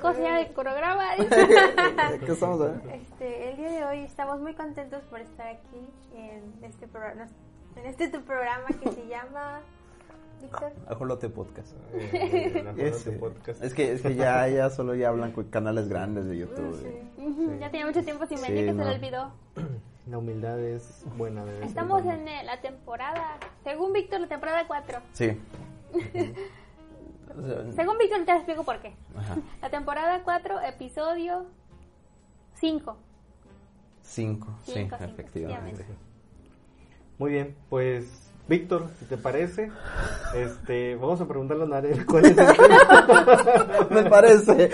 Cocina del programa. ¿Qué estamos hablando? Este, el día de hoy estamos muy contentos por estar aquí en este programa, en este tu programa que se llama Víctor. Ajolote Podcast. Eh, Ajolote Ese. Podcast. Es que, es que ya, ya solo ya hablan con canales grandes de YouTube. Sí. Ujú, Ya tenía mucho tiempo sin Sí, venir que no. se le olvidó. La humildad es buena. Estamos en eh, la temporada, según Víctor, la temporada 4. Sí. Según Víctor, te explico por qué. Ajá. La temporada 4, episodio 5. Cinco, sí, Cinco, cinco, efectivamente. Muy bien, pues Víctor, si te parece, este, vamos a preguntarle a Narel cuál es el tema. Me parece.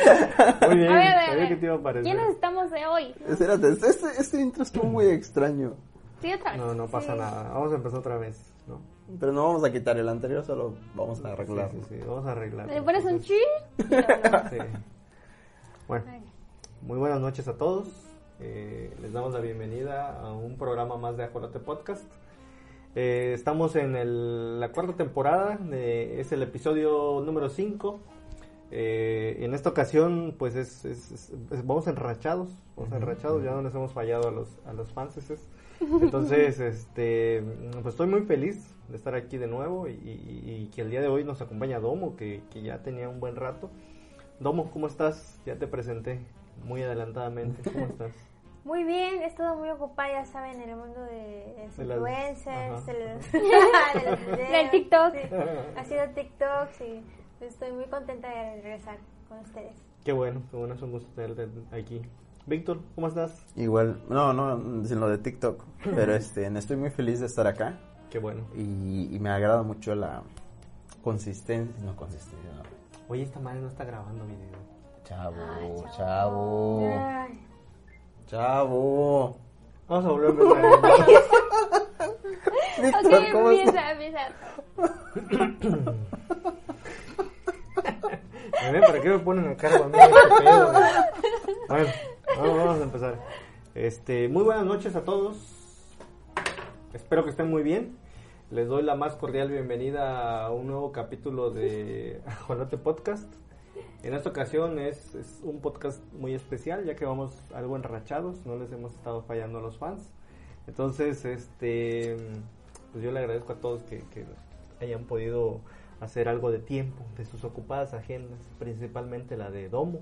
Muy bien, A ver, a ver, a sabía ver. que te iba a parecer. ¿Quiénes estamos de hoy? Espérate, este, este intro estuvo muy extraño. Sí, otra vez. No, no pasa Sí. nada. Vamos a empezar otra vez, ¿no? Pero no vamos a quitar el anterior, solo vamos a arreglar. Sí, sí, sí, vamos a arreglar. ¿Le pones un chi? Sí. Bueno, muy buenas noches a todos. Eh, les damos la bienvenida a un programa más de Ajolote Podcast. Eh, estamos en el- la cuarta temporada, de- es el episodio número 5. en esta ocasión, pues es, es- es- es- vamos enrachados, vamos enrachados, ya no les hemos fallado a los, a los fanses. Entonces, este, pues estoy muy feliz de estar aquí de nuevo y, y- y que el día de hoy nos acompaña Domo, que, que ya tenía un buen rato. Domo, ¿cómo estás? Ya te presenté muy adelantadamente. ¿Cómo estás? Muy bien, he estado muy ocupada, ya saben, en el mundo de los De las- influencers. Del TikTok. Sí, haciendo TikTok, sí. Estoy muy contenta de regresar con ustedes. Qué bueno, qué bueno, es un gusto tenerte aquí. Víctor, ¿cómo estás? Igual, no, no, sin lo de TikTok, pero este, estoy muy feliz de estar acá Qué bueno. y, y me agrada mucho la consistencia, no consistencia, no. Oye, esta madre no está grabando video. Chavo, chavo, Ay, chavo. Vamos a volver a empezar. Víctor, ok, ¿cómo empieza, estás? empieza. ¿Para qué me ponen a cargo a mí? Bueno, vamos, vamos a empezar. Este, muy buenas noches a todos. Espero que estén muy bien. Les doy la más cordial bienvenida a un nuevo capítulo de Ajolote Podcast. En esta ocasión es, es un podcast muy especial, ya que vamos algo enrachados, no les hemos estado fallando a los fans. Entonces, este, pues yo le agradezco a todos que, que hayan podido hacer algo de tiempo de sus ocupadas agendas, principalmente la de Domo,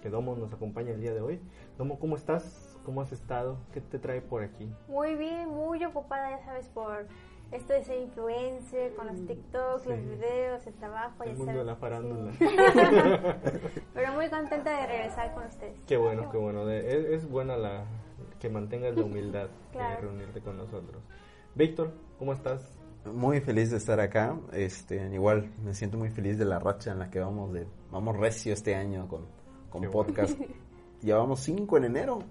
que Domo nos acompaña el día de hoy. Domo, ¿cómo estás? ¿Cómo has estado? ¿Qué te trae por aquí? Muy bien, muy ocupada, ya sabes, por esto de ser influencer, con los TikToks, los Sí. videos, el trabajo, El ya mundo de sabes, la farándula. sí. Pero muy contenta de regresar con ustedes. Qué bueno, qué bueno. De- es, es buena la que mantengas la humildad Claro. de reunirte con nosotros. Víctor, ¿cómo estás? Muy feliz de estar acá. Este, igual me siento muy feliz de la racha en la que vamos de vamos recio este año con, con Qué bueno. podcast. Llevamos cinco en enero.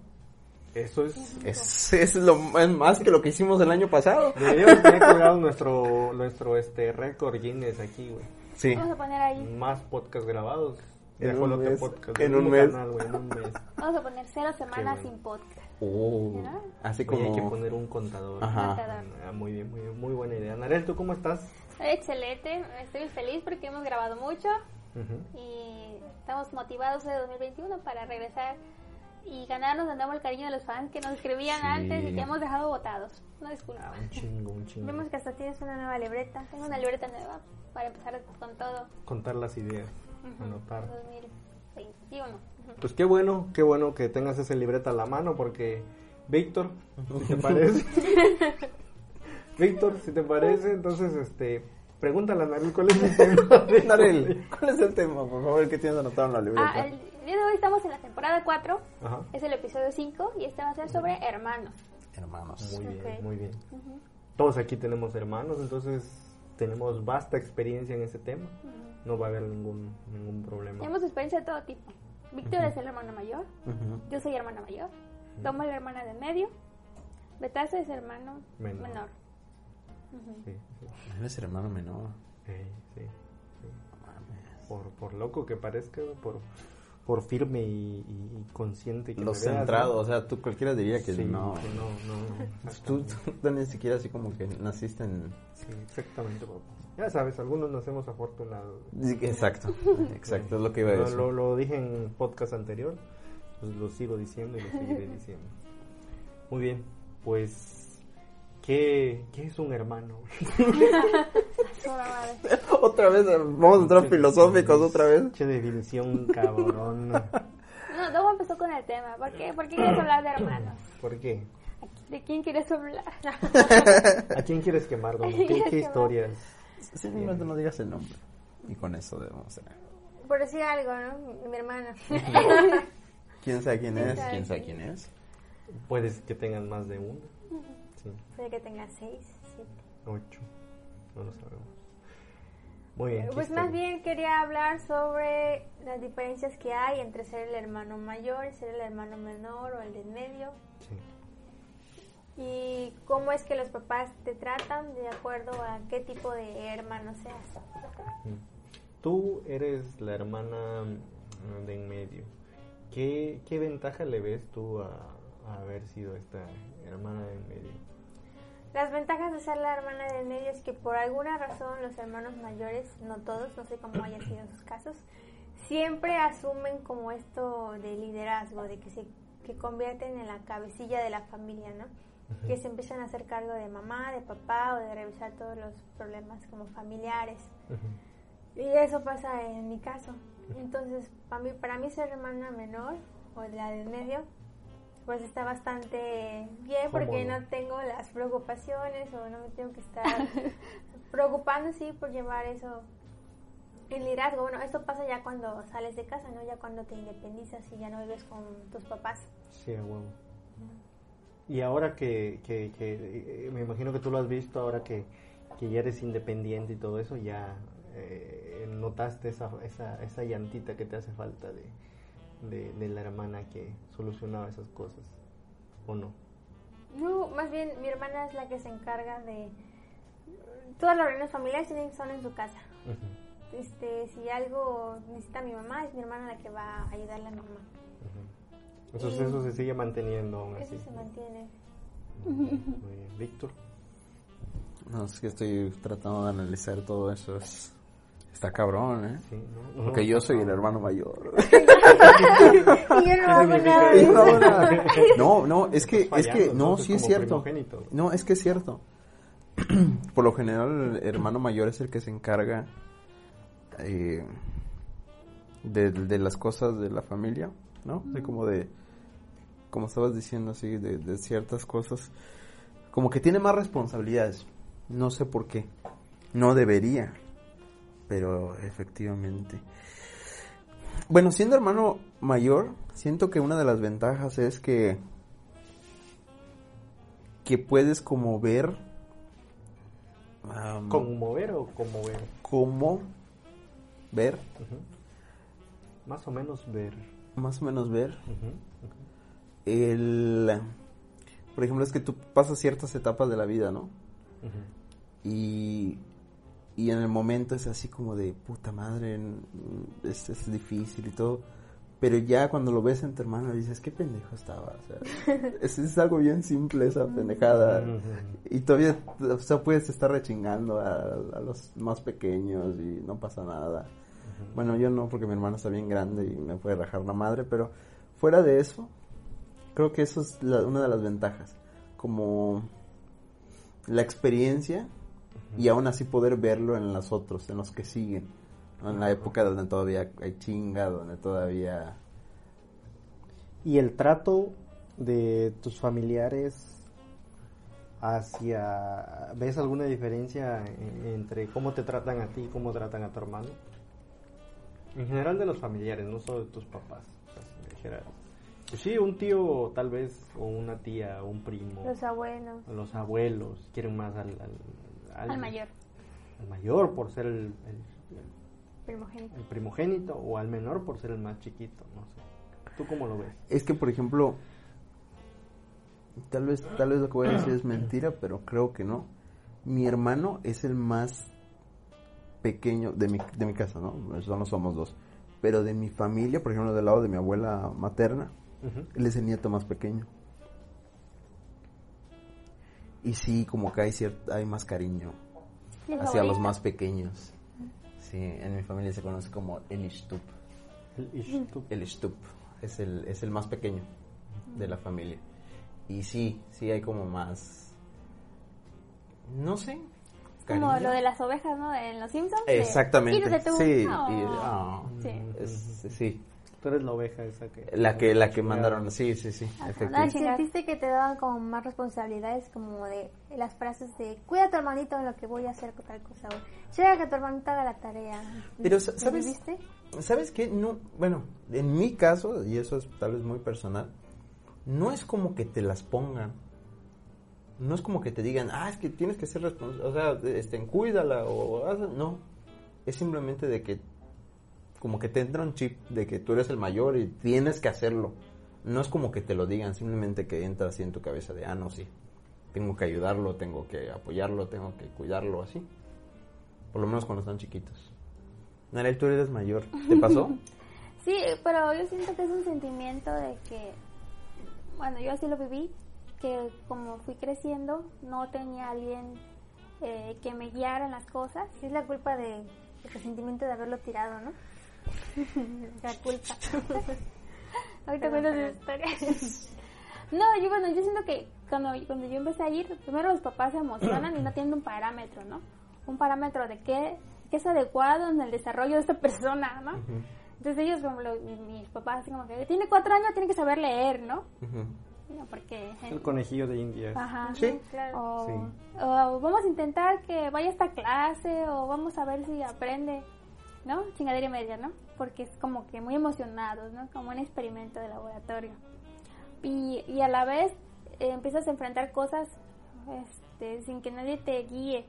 Eso es... Es, es lo es más que lo que hicimos el año pasado. Deberíamos tener colgado nuestro, nuestro este, récord Guinness aquí, güey. Sí. Vamos a poner ahí, Más podcast grabados. En un mes, Podcast, en un mes. canal, güey, en un mes. vamos a poner cero semanas bueno. sin podcast. Oh, ¿Verdad? así Oye, hay que como poner un contador. Ajá. Ah, muy bien, muy bien, muy buena idea. Narel, ¿tú cómo estás? Estoy excelente, estoy feliz porque hemos grabado mucho Ujú. y estamos motivados de 2021 para regresar y ganarnos de nuevo el cariño de los fans que nos escribían Sí. antes y que hemos dejado votados. No disculpa. Un chingo, un chingo. Vemos que hasta tienes una nueva libreta. Tengo una libreta nueva para empezar con todo. Contar las ideas, Ujú. anotar. 2021. Ujú. Pues qué bueno, qué bueno que tengas esa libreta a la mano porque Víctor, si te parece. Víctor, si te parece, entonces este pregúntale a Narel cuál es el tema de Narel, ¿cuál es el tema? Por favor, ¿qué tienes anotado en la libreta? Ah, el día de hoy estamos en la temporada 4. Ajá. Es el episodio 5 y este va a ser sobre hermanos. Hermanos. Muy bien, muy bien. Todos aquí tenemos hermanos, entonces tenemos vasta experiencia en ese tema. no va a haber ningún, ningún problema. Tenemos experiencia de todo tipo. Víctor es el hermano mayor, yo soy hermana mayor, Toma es la hermana del medio, Betasa es hermano Menor. menor. Sí, sí, Eres hermano menor. sí, sí, sí. No mames. Por, por loco que parezca, por, por firme y, y- y consciente que Lo me veas, centrado, ¿no? o sea, tú cualquiera diría que Sí, no. que no, no. Tú, tú ni siquiera así como que naciste en... Sí, exactamente, papá. Ya sabes, algunos nacemos afortunados. Sí, Exacto, exacto, es lo que iba a Lo, decir. lo, lo dije en podcast anterior, pues lo sigo diciendo y lo seguiré diciendo. Muy bien, pues, ¿qué, qué es un hermano? Otra vez, vamos a entrar filosóficos otra vez. Qué definición, cabrón. No, luego empezó con el tema. ¿Por qué? ¿Por qué quieres hablar de hermanos? ¿Por qué? ¿De quién quieres hablar? ¿A quién quieres quemar, quién ¿Qué, qué quemar? historias? Simplemente no digas el nombre. Y con eso debemos hacer. Por decir algo, ¿no? Mi hermana. ¿Quién sabe quién es? sabe ¿Quién sabe quién quién es? Puedes que tengan más de uno. Sí, Puede que tenga seis, siete. ocho. No lo sabemos. Muy bien. ¿qué Pues más bien quería hablar sobre las diferencias que hay entre ser el hermano mayor y ser el hermano menor o el del medio. Sí. Y cómo es que los papás te tratan de acuerdo a qué tipo de hermano seas. Tú eres la hermana de en medio. ¿Qué, qué ventaja le ves tú a haber sido esta hermana de en medio? Las ventajas de ser la hermana del medio es que por alguna razón los hermanos mayores, no todos, no sé cómo haya sido en sus casos, siempre asumen como esto de liderazgo, de que se que convierten en la cabecilla de la familia, ¿no? Que se empiezan a hacer cargo de mamá, de papá o de revisar todos los problemas como familiares. Y eso pasa en mi caso. Entonces, para mí, para mí ser hermana menor o la del medio, pues está bastante bien porque Cómodo. no tengo las preocupaciones o no me tengo que estar preocupando, sí, por llevar eso el liderazgo. Bueno, esto pasa ya cuando sales de casa, ¿no? Ya cuando te independizas y ya no vives con tus papás. Sí, a huevo. Y ahora que, que, que, eh, me imagino que tú lo has visto, ahora que, que ya eres independiente y todo eso, ya eh, notaste esa, esa, esa llantita que te hace falta de, de, de la hermana que solucionaba esas cosas, ¿o no? No, más bien mi hermana es la que se encarga de... Todas las reuniones familiares tienen- son en su casa. Este, si algo necesita mi mamá, es mi hermana la que va a ayudarle a mi mamá. Entonces eso se sigue manteniendo aún así. Eso se mantiene. Muy bien. Muy bien. Víctor. No, es que estoy tratando de analizar todo eso. Es... Está cabrón, ¿eh? Sí, ¿no? Porque yo soy el hermano mayor. Y yo no hago nada. No, no, es que, es que, no, sí es cierto. No, es que es cierto. Por lo general, el hermano mayor es el que se encarga eh, de, de las cosas de la familia, ¿no? De como de, como estabas diciendo así, de, de ciertas cosas. Como que tiene más responsabilidades. No sé por qué. No debería. Pero efectivamente. Bueno, siendo hermano mayor, siento que una de las ventajas es que que puedes como ver am, ¿Conmover o conmover? cómo ver. Más o menos ver. más o menos ver el por ejemplo es que tú pasas ciertas etapas de la vida, ¿no? Y y en el momento es así como de puta madre, es, es difícil y todo. Pero ya cuando lo ves en tu hermano dices, qué pendejo estaba. O sea, es, es algo bien simple esa pendejada. Y todavía, o sea, puedes estar rechingando a, a los más pequeños y no pasa nada. Bueno, yo no, porque mi hermano está bien grande y me puede rajar la madre, pero fuera de eso, creo que eso es la- una de las ventajas. Como la experiencia y aún así poder verlo en los otros, en los que siguen. ¿no? En la época donde todavía hay chinga, donde todavía... Y el trato de tus familiares hacia... ¿Ves alguna diferencia en- entre cómo te tratan a ti y cómo tratan a tu hermano? En general de los familiares, no solo de tus papás. en general. Pues sí, un tío tal vez, o una tía, o un primo. Los abuelos. los abuelos quieren más al, al, Al mayor. al mayor por ser el, el- primogénito. el primogénito o al menor por ser el más chiquito, no sé. ¿Tú cómo lo ves? Es que, por ejemplo, tal vez, tal vez lo que voy a decir es mentira, pero creo que no. Mi hermano es el más pequeño de mi, de mi casa, ¿no? Solo somos dos. Pero de mi familia, por ejemplo, del lado de mi abuela materna, él es el nieto más pequeño. Y sí, como que hay, cier- hay más cariño ¿Y el hacia los más pequeños. Sí, en mi familia se conoce como el Ishtup. El Ishtup. El Stup es el, es el más pequeño de la familia. Y sí, sí hay como más. No sé. Como lo de las ovejas, ¿no? En Los Simpsons. Exactamente. Sí, y- ah, Sí. es- sí. Tú eres la oveja esa que... La que, la que mandaron. Sí, sí, sí. Ajá, efectivamente. ¿Sentiste que te daban como más responsabilidades, como de las frases de cuida a tu hermanito en lo que voy a hacer con tal cosa? O llega que tu hermanito haga la tarea. Pero, ¿Lo ¿sabes? viviste? ¿Sabes qué? No, bueno, en mi caso, y eso es tal vez muy personal, no es como que te las pongan. No es como que te digan, ah, es que tienes que ser responsable, o sea, este, cuídala o haz-". no. Es simplemente de que, como que te entra un chip de que tú eres el mayor y tienes que hacerlo. No es como que te lo digan, simplemente que entra así en tu cabeza de, ah, no, sí, tengo que ayudarlo, tengo que apoyarlo, tengo que cuidarlo, así. Por lo menos cuando están chiquitos. Narel, tú eres mayor. ¿Te pasó? Sí, pero yo siento que es un sentimiento de que, bueno, yo así lo viví, que como fui creciendo, no tenía alguien eh, que me guiara en las cosas. Sí, es la culpa de, del resentimiento de haberlo tirado, ¿no? la culpa. Ahorita cuento esa historia. No, yo bueno, yo siento que cuando, cuando yo empecé a ir, primero los papás se emocionan y no tienen un parámetro, ¿no? Un parámetro de qué, qué es adecuado en el desarrollo de esta persona, ¿no? Entonces ellos, como lo- mis papás, así como que tiene cuatro años, tiene que saber leer, ¿no? Porque... El conejillo de India. Ajá. Sí. Claro. O, Sí. o vamos a intentar que vaya a esta clase o vamos a ver si aprende, ¿no? Chingadera y media, ¿no? Porque es como que muy emocionados, ¿no? Como un experimento de laboratorio. Y, y a la vez eh, empiezas a enfrentar cosas este, sin que nadie te guíe,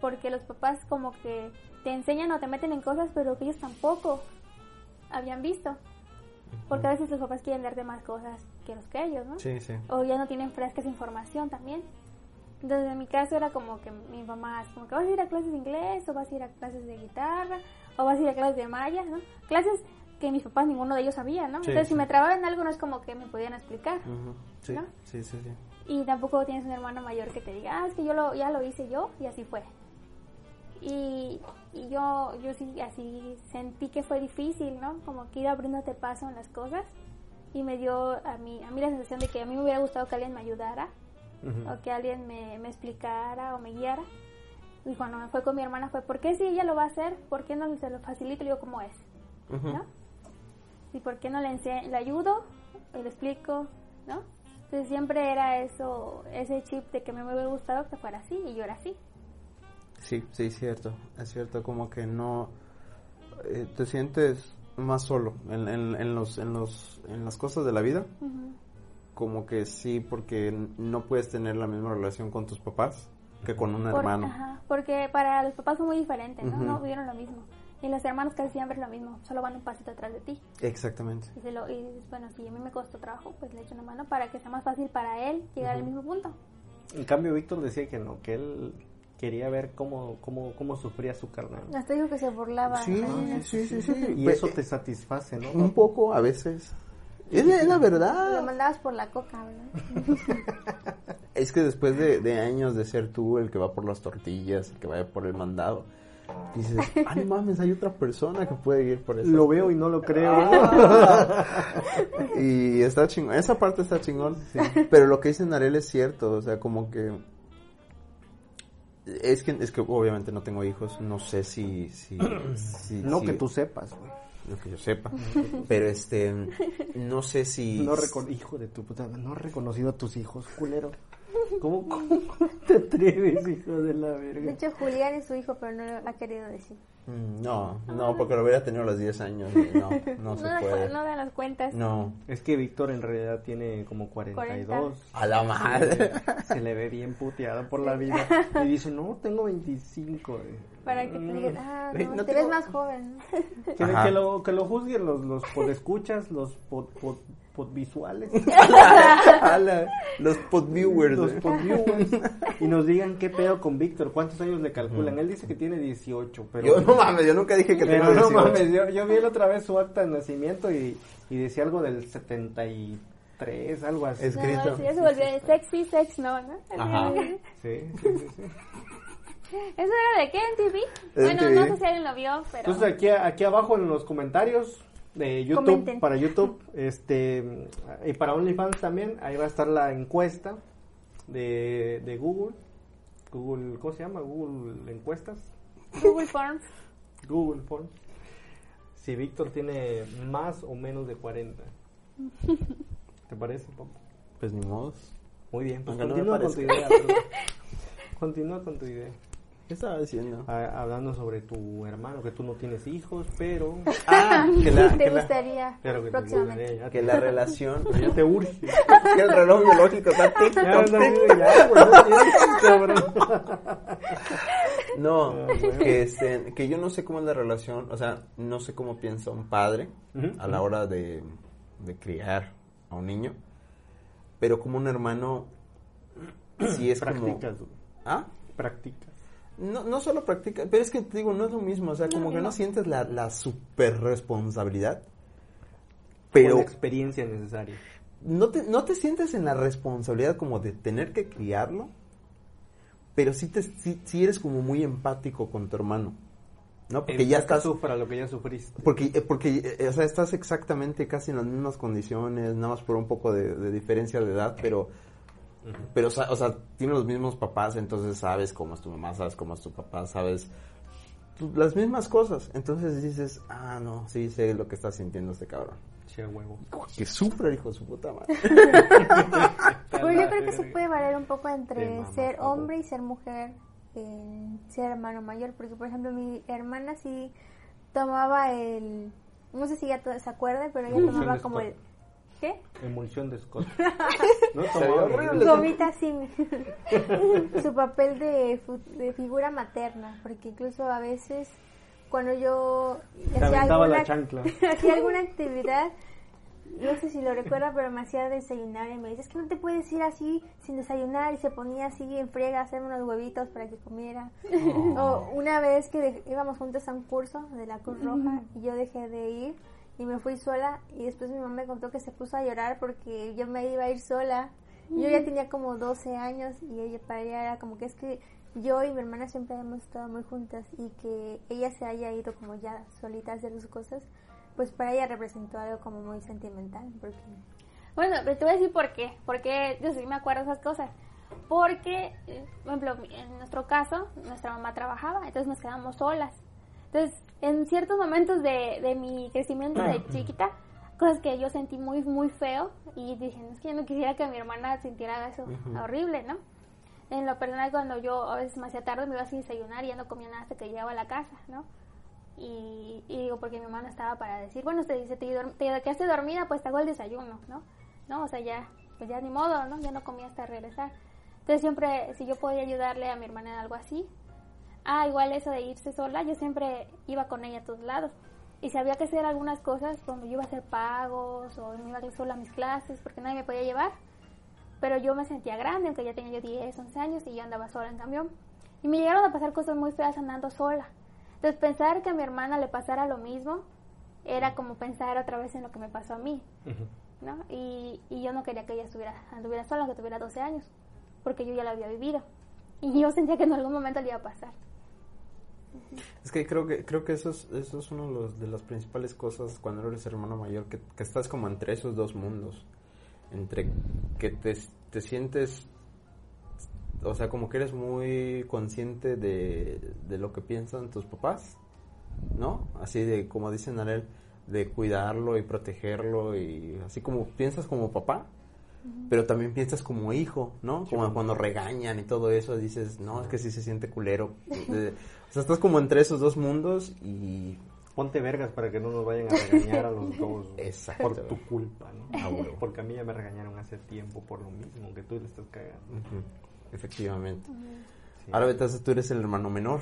porque los papás como que te enseñan o te meten en cosas, pero que ellos tampoco habían visto. Porque a veces los papás quieren darte más cosas que los que ellos, ¿no? Sí, sí. o ya no tienen fresca esa información también. Entonces en mi caso era como que mi mamá, como que vas a ir a clases de inglés, o vas a ir a clases de guitarra, o vas a ir a clases de maya, ¿no? Clases que mis papás ninguno de ellos sabía, ¿no? Sí, Entonces sí. si me trababa en algo no es como que me podían explicar. Sí, ¿No? sí, sí, sí. Y tampoco tienes un hermano mayor que te diga, ah, es que yo lo, ya lo hice yo y así fue. Y, y yo, yo sí así sentí que fue difícil, ¿no? Como que ir abriéndote paso en las cosas. Y me dio a mí, a mí la sensación de que a mí me hubiera gustado que alguien me ayudara o que alguien me, me explicara o me guiara. Y cuando me fue con mi hermana fue, ¿por qué si ella lo va a hacer? ¿Por qué no se lo facilito? Yo, ¿cómo es? ¿Y por qué no le, le ayudo? Le explico, ¿no? Entonces siempre era eso, ese chip de que me hubiera gustado que fuera así y yo era así. Sí, sí, es cierto. Es cierto, como que no. eh, te sientes más solo en, en, en los, en, los, en las cosas de la vida. Como que sí, porque no puedes tener la misma relación con tus papás que con un Por- hermano. ajá, porque para los papás fue muy diferente, ¿no? Ujú. No vivieron lo mismo. Y los hermanos casi siempre es lo mismo, solo van un pasito atrás de ti. Exactamente. Y, se lo, y dices, bueno, si a mí me costó trabajo, pues le echo una mano para que sea más fácil para él llegar al mismo punto. En cambio, Víctor decía que no, que él quería ver cómo, cómo, cómo sufría su carnal. Hasta dijo que se burlaba. Sí, ¿no? sí, sí, sí. Y Pe- eso te satisface, ¿no? Un poco a veces. Es la, es la Lo verdad. mandabas por la coca, ¿verdad? Es que después de, de años de ser tú el que va por las tortillas, el que vaya por el mandado, dices, ah, no mames, hay otra persona que puede ir por eso. Lo veo y no lo creo. Y está chingón, esa parte está chingón. Pero lo que dice Narel es cierto, o sea, como que... Es que, es que obviamente no tengo hijos, no sé si... si, si- no si- que tú sepas, güey. No que yo sepa. Pero este, no sé si... No hijo de tu puta, no has reconocido a tus hijos, culero. ¿Cómo, cómo te atreves, hijo de la De verga? hecho, Julián es su hijo, pero no lo ha querido decir. Mm, No, no, porque lo hubiera tenido a los 10 años. y No, no se da- puede. no dan las cuentas. No, Es que Víctor en realidad tiene como 42. a la madre. Se le ve bien puteado por la vida. Y dice, no, tengo 25. eh. Para que te digan, ah, no, no te tengo- ves más joven. ¿no? Que, lo, que lo juzguen los, los podescuchas, los pod, pod, podvisuales, los podviewers. los podviewers, y nos digan qué pedo con Víctor, cuántos años le calculan. Él dice que tiene 18, pero... Yo no mames, yo nunca dije que no 18. mames, yo, yo vi la otra vez su acta de nacimiento y, y decía algo del 73, algo así. Es- No, Escrito. sí, ya se volvió de sexy, sex no, Ajá. Sí, sí, sí, sí. ¿Eso era de qué? ¿En TV? Bueno, MTV. no sé si alguien lo vio, pero... Entonces aquí, aquí abajo en los comentarios de YouTube, Comenten. para YouTube, este y para OnlyFans también, ahí va a estar la encuesta de, de Google. Google, ¿cómo se llama? Google encuestas. Google Forms. Google Forms. Si Víctor tiene más o menos de 40. ¿Te parece, Pop? Pues ni modo. Muy bien, pues Aunque no continúa con tu idea. Continúa con tu idea. ¿Qué estaba diciendo? Ah, hablando sobre tu hermano, que tú no tienes hijos, pero... Ah, que la, ¿Te que la, gustaría pero que te gustaría, ya que la relación. Ya te urge. que el reloj biológico está tic, Ya, no, tic. ya, güey, no. No, bueno. que, este, que yo no sé cómo es la relación, o sea, no sé cómo piensa un padre a la hora de, de criar a un niño, pero como un hermano, sí es como... Practicas, güey, ¿Ah? practicas. No, no solo practica, pero es que te digo, no es lo mismo, o sea, como que no sientes la, la super responsabilidad, Pero... la experiencia necesaria. no te, no te sientes en la responsabilidad como de tener que criarlo, pero sí, te, sí, sí eres como muy empático con tu hermano, ¿no? Porque ya estás... sufra lo que ya sufriste. Porque, eh, porque eh, o sea, estás exactamente casi en las mismas condiciones, nada más por un poco de, de diferencia de edad, pero, pero o sea, o sea, tienes los mismos papás, entonces sabes cómo es tu mamá, sabes cómo es tu papá, sabes las mismas cosas. Entonces dices, ah, no, sí sé lo que está sintiendo este cabrón. Che huevo. Que sufre, hijo de su puta madre. Pues yo creo que se puede variar un poco entre ser hombre y ser mujer, en ser hermano mayor, porque por ejemplo mi hermana sí tomaba el, no sé si ya todos se acuerdan, pero ella tomaba como el, ¿qué? Emulsión de Scott. No. Gomita su papel de, figura materna, porque incluso a veces cuando yo la chancla. hacía alguna actividad, no sé si lo recuerda, pero me hacía desayunar y me dice, es que no te puedes ir así sin desayunar y se ponía así en friega a hacerme unos huevitos para que comiera. O una vez que de- íbamos juntos a un curso de la Cruz Roja y yo dejé de ir y me fui sola y después mi mamá me contó que se puso a llorar porque yo me iba a ir sola. Yo ya tenía como 12 años y ella para ella era como que es que yo y mi hermana siempre hemos estado muy juntas y que ella se haya ido como ya solita a hacer sus cosas, pues para ella representó algo como muy sentimental. Porque Bueno, pero te voy a decir por qué. Porque yo sí me acuerdo de esas cosas. Porque, eh, por ejemplo, en nuestro caso, nuestra mamá trabajaba, entonces nos quedamos solas. Entonces, en ciertos momentos de, de mi crecimiento de chiquita, cosas que yo sentí muy, muy feo y dije, es que yo no quisiera que mi hermana sintiera eso horrible, ¿no? En lo personal, cuando yo a veces me hacía tarde, me iba sin desayunar y ya no comía nada hasta que llegaba a la casa, ¿no? Y, y digo, porque mi mamá no estaba para decir, bueno, te dice, te, te quedaste dormida, pues te hago el desayuno, ¿no? ¿No? O sea, ya, pues ya ni modo, ¿no? Ya no comía hasta regresar. Entonces siempre, si yo podía ayudarle a mi hermana en algo así, ah, igual eso de irse sola, yo siempre iba con ella a todos lados. Y si había que hacer algunas cosas, como yo iba a hacer pagos o me iba sola a mis clases porque nadie me podía llevar, pero yo me sentía grande, aunque ya tenía yo 10, 11 años y yo andaba sola en camión. Y me llegaron a pasar cosas muy feas andando sola. Entonces pensar que a mi hermana le pasara lo mismo era como pensar otra vez en lo que me pasó a mí. ¿no? Y, y yo no quería que ella estuviera, anduviera sola, aunque tuviera 12 años, porque yo ya la había vivido. Y yo sentía que en algún momento le iba a pasar. Es que creo que creo que eso es, eso es uno de, las principales cosas cuando eres hermano mayor, que, que estás como entre esos dos mundos. Entre que te, te sientes, o sea, como que eres muy consciente de, de lo que piensan tus papás, ¿no? Así de, como dicen Arel, de cuidarlo y protegerlo y así como piensas como papá, pero también piensas como hijo, ¿no? Como cuando regañan y todo eso, dices, no, es que sí se siente culero. Eh, o sea, estás como entre esos dos mundos y... Ponte vergas para que no nos vayan a regañar a los dos. Exacto. Por tu culpa, ¿no? Porque a mí ya me regañaron hace tiempo por lo mismo que tú le estás cagando. Efectivamente. Sí. Ahora entonces tú eres el hermano menor,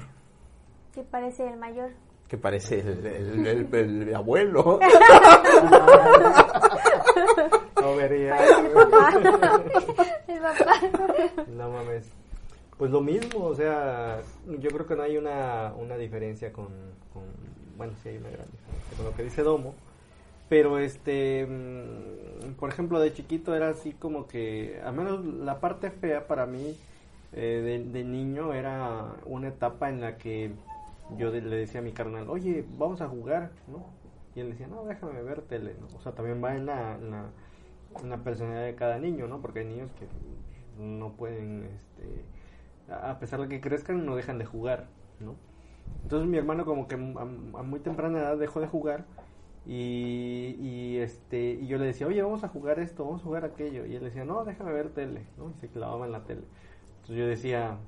Que parece el mayor. que parece el, el- el- el abuelo. No vería. El papá. No mames. Pues lo mismo, o sea, yo creo que no hay una, una diferencia con, con- Bueno, sí hay una gran diferencia con lo que dice Domo. Pero este. mm, Por ejemplo, de chiquito era así como que. Al menos la parte fea para mí eh, de, de niño era una etapa en la que yo de- le decía a mi carnal, oye, vamos a jugar, ¿no? Y él decía, no, déjame ver tele, ¿no? O sea, también va en la, en la, en la personalidad de cada niño, ¿no? Porque hay niños que no pueden, este, a a pesar de que crezcan, no dejan de jugar, ¿no? Entonces mi hermano como que a, a muy temprana edad dejó de jugar y, y, este y yo le decía, oye, vamos a jugar esto, vamos a jugar aquello. Y él decía, no, déjame ver tele, ¿no? Y se clavaba en la tele. Entonces yo decía,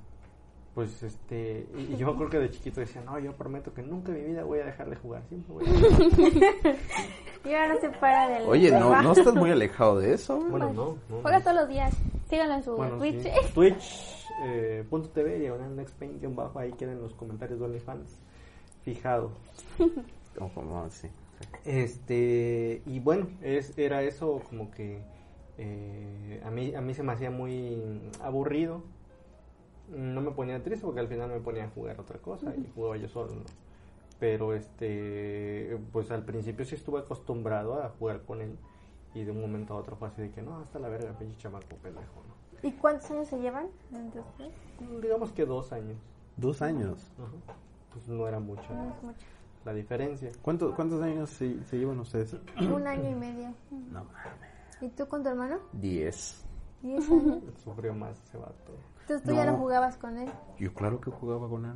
pues este, y, y yo creo que de chiquito decía, no, yo prometo que nunca en mi vida voy a dejar de jugar, siempre voy a jugar. Y ahora se para del. Oye, no, no estás muy alejado de eso. Bueno, no, no. Juega todos los días. Síganlo en su Bueno, Twitch. sí. Twitch, eh, punto TV, diagonal nextpaint, bajo, ahí queden los comentarios de OnlyFans. Fijado. Como, sí. Este, y bueno, es, era eso como que eh, a, mí, a mí se me hacía muy aburrido. No me ponía triste porque al final me ponía a jugar otra cosa y jugaba yo solo, ¿no? Pero este, pues al principio sí estuve acostumbrado a jugar con él y de un momento a otro fue así de que no, hasta la verga, pinche chamaco pendejo, ¿no? ¿Y cuántos años se llevan? entre ustedes? Digamos que dos años. Dos años. Pues no era mucho No es mucho. la diferencia. ¿Cuánto- ¿Cuántos años se, se llevan ustedes? Un año y medio. No mames. ¿Y tú con tu hermano? Diez. Diez años. Sufrió más ese vato. Entonces tú ya No. no jugabas con él. Yo claro que jugaba con él.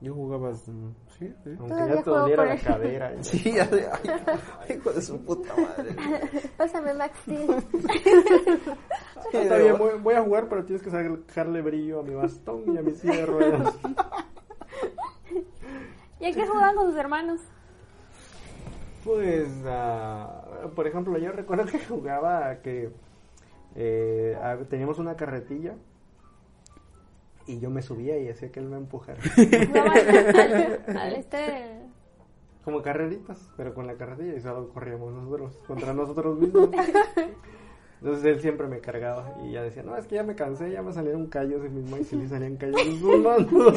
Yo jugaba, mm, sí, sí. Aunque Todavía ya te doliera la él. cadera. y- Sí, ya sé. Ay, hijo de su puta madre. Pásame Max Steel. Está bien, voy, voy a jugar, pero tienes que sacarle brillo a mi bastón y a mi silla de ruedas. ¿Y a qué jugaban con sus hermanos? Pues, ah, por ejemplo, yo recuerdo que jugaba que eh, teníamos una carretilla y yo me subía y hacía que él me empujara. Al, al este Como carreritas, pero con la carretilla y solo corríamos nosotros contra nosotros mismos. Entonces él siempre me cargaba y ya decía, no, es que ya me cansé, ya me salieron callos en mismo y sí le salían callos sus manos.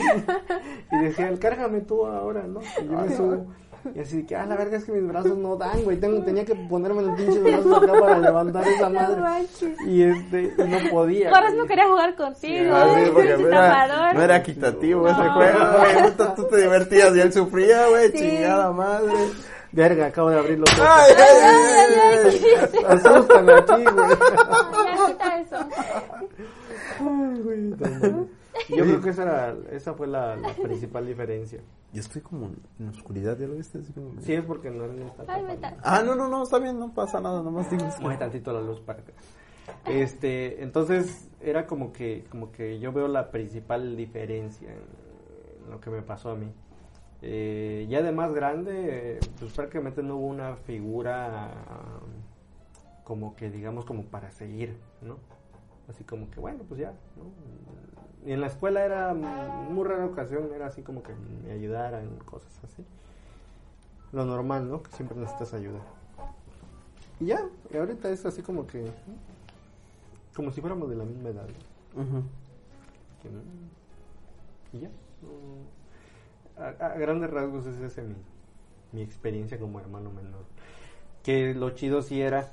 Y decía, cárgame tú ahora, ¿no? Y yo me subo. Y así de que, ah, la verga es que mis brazos no dan, güey. Tengo, tenía que ponerme los pinches brazos acá para levantar esa madre. Y este, y no podía. Güey. no quería jugar contigo. Ah, sí, porque no era, no era equitativo ese juego, güey. Tú, tú te divertías y él sufría, güey. Sí. Chingada madre. Verga, acabo de abrir los ojos. Ay, ay, ay, ay. Asustan aquí, güey. Ya quita eso. Ay, güey. Yo creo que esa, era, esa fue la, la principal diferencia. Yo estoy como en oscuridad, ¿ya lo viste? Así como- Sí, es porque no está Ay, vete. Ah, no, no, no, está bien, no pasa nada, nomás digas. Mueve tantito la luz para acá. Este, entonces era como que, como que yo veo la principal diferencia en, lo que me pasó a mí. Eh, ya de más grande, pues prácticamente no hubo una figura como que digamos como para seguir, ¿no? Así como que bueno, pues ya, ¿no? En la escuela era muy rara ocasión, era así como que me ayudaran, cosas así. Lo normal, ¿no? Que siempre necesitas ayuda. Y ya, y ahorita es así como que. Como si fuéramos de la misma edad. Que no- Y ya. no- A, a grandes rasgos es ese mi, mi experiencia como hermano menor. Que lo chido sí era.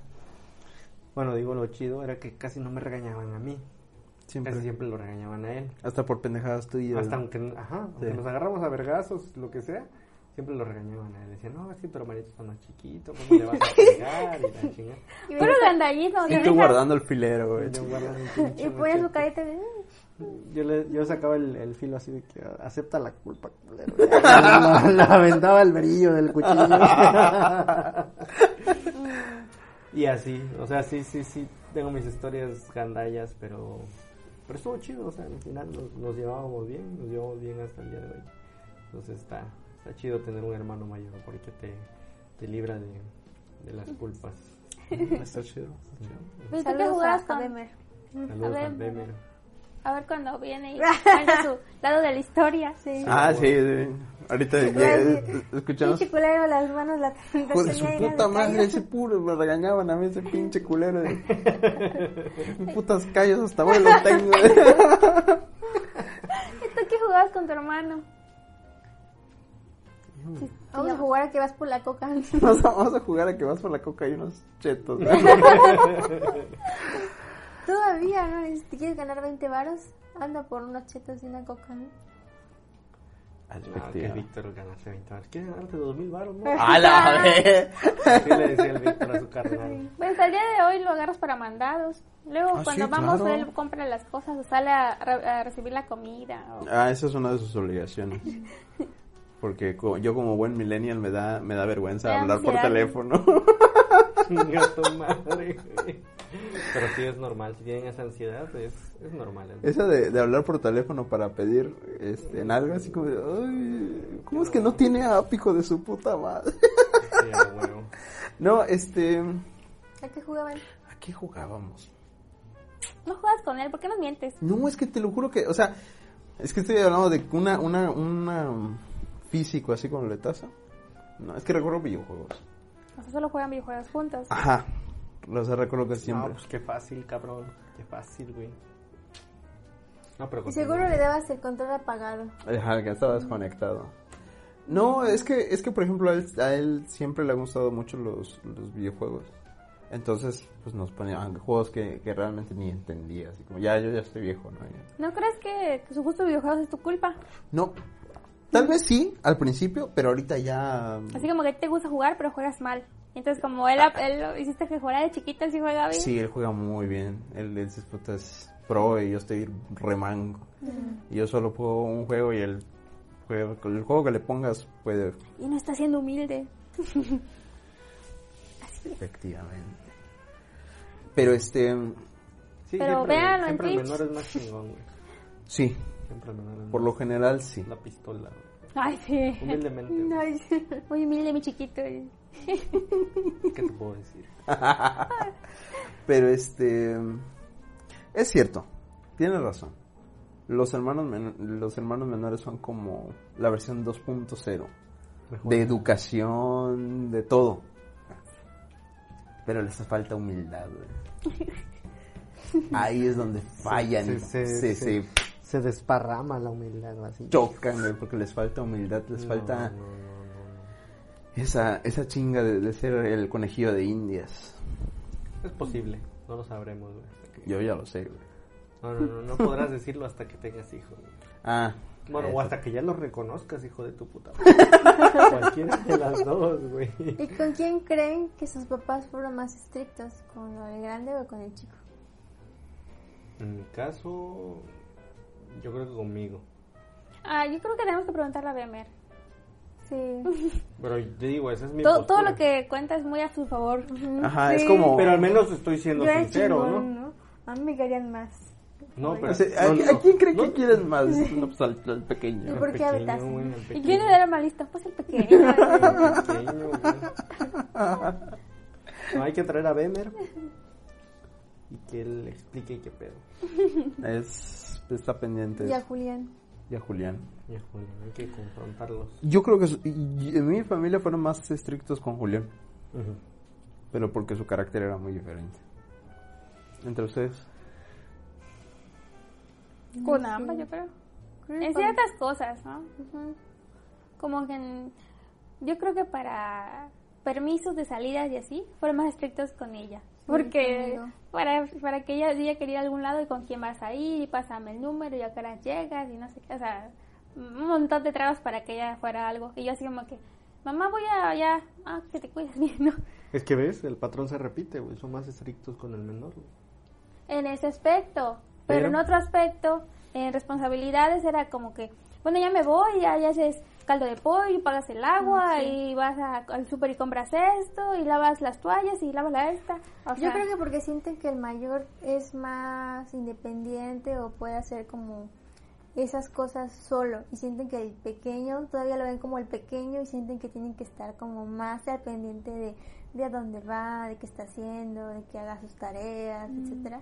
Bueno, digo lo chido, era que casi no me regañaban a mí. Siempre. Casi siempre lo regañaban a él. Hasta por pendejadas tuyas. Hasta aunque, ajá, aunque Sí. nos agarramos a vergazos, lo que sea, siempre lo regañaban a él. Decían, no, es que tu hermanito está más chiquito, ¿cómo le vas a pegar? Y la chingada. Y Puro gandallito. Y ¿te tú guardando el filero, güey. Y ponía su carita de... Yo, le, yo sacaba el, el filo así de que acepta la culpa, culero. Le aventaba el brillo del cuchillo. Y así, o sea, sí, sí, sí, tengo mis historias gandallas, pero, pero estuvo chido, o sea, al final nos, nos llevábamos bien, nos llevamos bien hasta el día de hoy. Entonces está, está chido tener un hermano mayor porque te, te libra de, de las culpas. Está chido. ¿Y tú qué Saludos a Bemer. Saludos A ver, a ver cuando viene y cuenta su lado de la historia. Sí. Ah, sí, sí. Ahorita eh, escuchamos. Pinche culero, las manos la de su puta madre, ese puro, me regañaban a mí ese pinche culero. De... Putas callos, hasta hoy lo tengo. ¿Y tú qué jugabas con tu hermano? Vamos a jugar a que vas por la coca. Vamos a, vamos a jugar a que vas por la coca y unos chetos. Todavía, ¿no? Si te quieres ganar 20 varos, anda por unos chetos y una coca. ¿no? Ah, que Efectiva. Víctor ganase 20 baros. ¿Quieres ganarte 2 mil baros? No? ¡A la vez! Así le decía el Víctor a su carnal. Pues al día de hoy lo agarras para mandados. Luego Ah, cuando sí, vamos claro. él compra las cosas o sale a, re- a recibir la comida. o- Ah, esa es una de sus obligaciones. Porque co- yo como buen millennial me da, me da vergüenza hablar por teléfono. Chinga tu madre, güey. Pero sí es normal, si tienen esa ansiedad, es, es normal. ¿eh? Eso de, de hablar por teléfono para pedir este, en algo así como de, ay, ¿cómo es que no tiene hijo de su puta madre? Sí. No, este, ¿A qué jugaban? ¿a qué jugábamos? No juegas con él, ¿por qué nos mientes? No, es que te lo juro que, o sea, es que estoy hablando de una, una, una físico así con letaza. No, es que recuerdo videojuegos. O sea, solo juegan videojuegos juntos. Ajá, los que No, siempre. pues qué fácil, cabrón. Qué fácil, güey. No, pero Y seguro le dabas el control apagado. Ajá, que estaba desconectado. No, es que, es que por ejemplo, a él, a él siempre le han gustado mucho los, los videojuegos. Entonces, pues nos ponían juegos que, que realmente ni entendía. Así como, ya, yo ya estoy viejo, ¿no? Ya. ¿No crees que su gusto de videojuegos es tu culpa? No, tal vez sí, al principio, pero ahorita ya... Así como que te gusta jugar, pero juegas mal. Entonces, como él, él lo hiciste que jugara de chiquito, sí juega bien. Sí, él juega muy bien. Él, él es pro y yo estoy remango. Y yo solo juego un juego y él juega, el juego que le pongas puede Y no está siendo humilde. efectivamente. Pero este, Sí, Pero siempre, véanlo en el Twitch. menor es más chingón, güey. sí, Siempre el menor es por más- lo general sí. La pistola, güey. Ay, sí. Humildemente. Ay, sí. Muy humilde, mi chiquito. ¿qué te puedo decir? Pero este, es cierto, tiene razón. Los hermanos, men- los hermanos menores son como la versión 2.0 Mejor. de educación, de todo. Pero les falta humildad, güey. Ahí es donde fallan, Se- se- se, se- se Se desparrama la humildad, así. chocan, güey, porque les falta humildad, les No, falta no, esa esa chinga de, de ser el conejillo de indias. Es posible, no lo sabremos, güey. hasta que- Yo ya lo sé, güey. No, no, no, no podrás decirlo hasta que tengas hijos, güey. Ah, Bueno, eso. o hasta que ya lo reconozcas, hijo de tu puta madre. Cualquiera de las dos, güey. ¿Y con quién creen que sus papás fueron más estrictos? ¿Con el grande o con el chico? En mi caso, yo creo que conmigo. Ah, yo creo que tenemos que preguntarle a Bemer. Sí. Pero te digo, esa es mi Todo, lo que cuenta es muy a su favor. Ajá, es como Pero al menos estoy siendo Yo sincero, chingón, ¿no? ¿no? A mí me querían más. No, pero... O sea, ¿a, no, a quién creen no, que quieren más? No, pues al, al ¿Y pequeño. por qué pequeño, habitas? ¿Y pequeño. quién era malista? Pues el pequeño. El pequeño. No, hay que traer a Bemer y que él explique qué pedo. Es, está pendiente. Y a Julián. Y a Julián. Y, Julián, hay que confrontarlos. Yo creo que su- y- y en mi familia fueron más estrictos con Julián, pero porque su carácter era muy diferente. Entre ustedes. Con ambas, yo creo. En ciertas cosas, ¿no? Como que en- yo creo que para permisos de salidas y así, fueron más estrictos con ella. Porque para, para que ella, ella quería ir a algún lado y con quién vas a ir y pásame el número y a qué hora llegas y no sé qué. O sea, un montón de trabas para que ella fuera algo. Y yo así como que, mamá voy a allá, ah, que te cuides bien, ¿no? Es que ves, el patrón se repite, güey. Son más estrictos con el menor. en ese aspecto. Pero, Pero- en otro aspecto, en responsabilidades era como que, bueno, ya me voy, ya, ya haces caldo de pollo, pagas el agua y vas a- al súper y compras esto y lavas las toallas y lavas la esta. O Yo sea, creo que porque sienten que el mayor es más independiente o puede hacer como esas cosas solo y sienten que el pequeño todavía lo ven como el pequeño y sienten que tienen que estar como más al pendiente de, de a dónde va, de qué está haciendo, de que haga sus tareas, etcétera.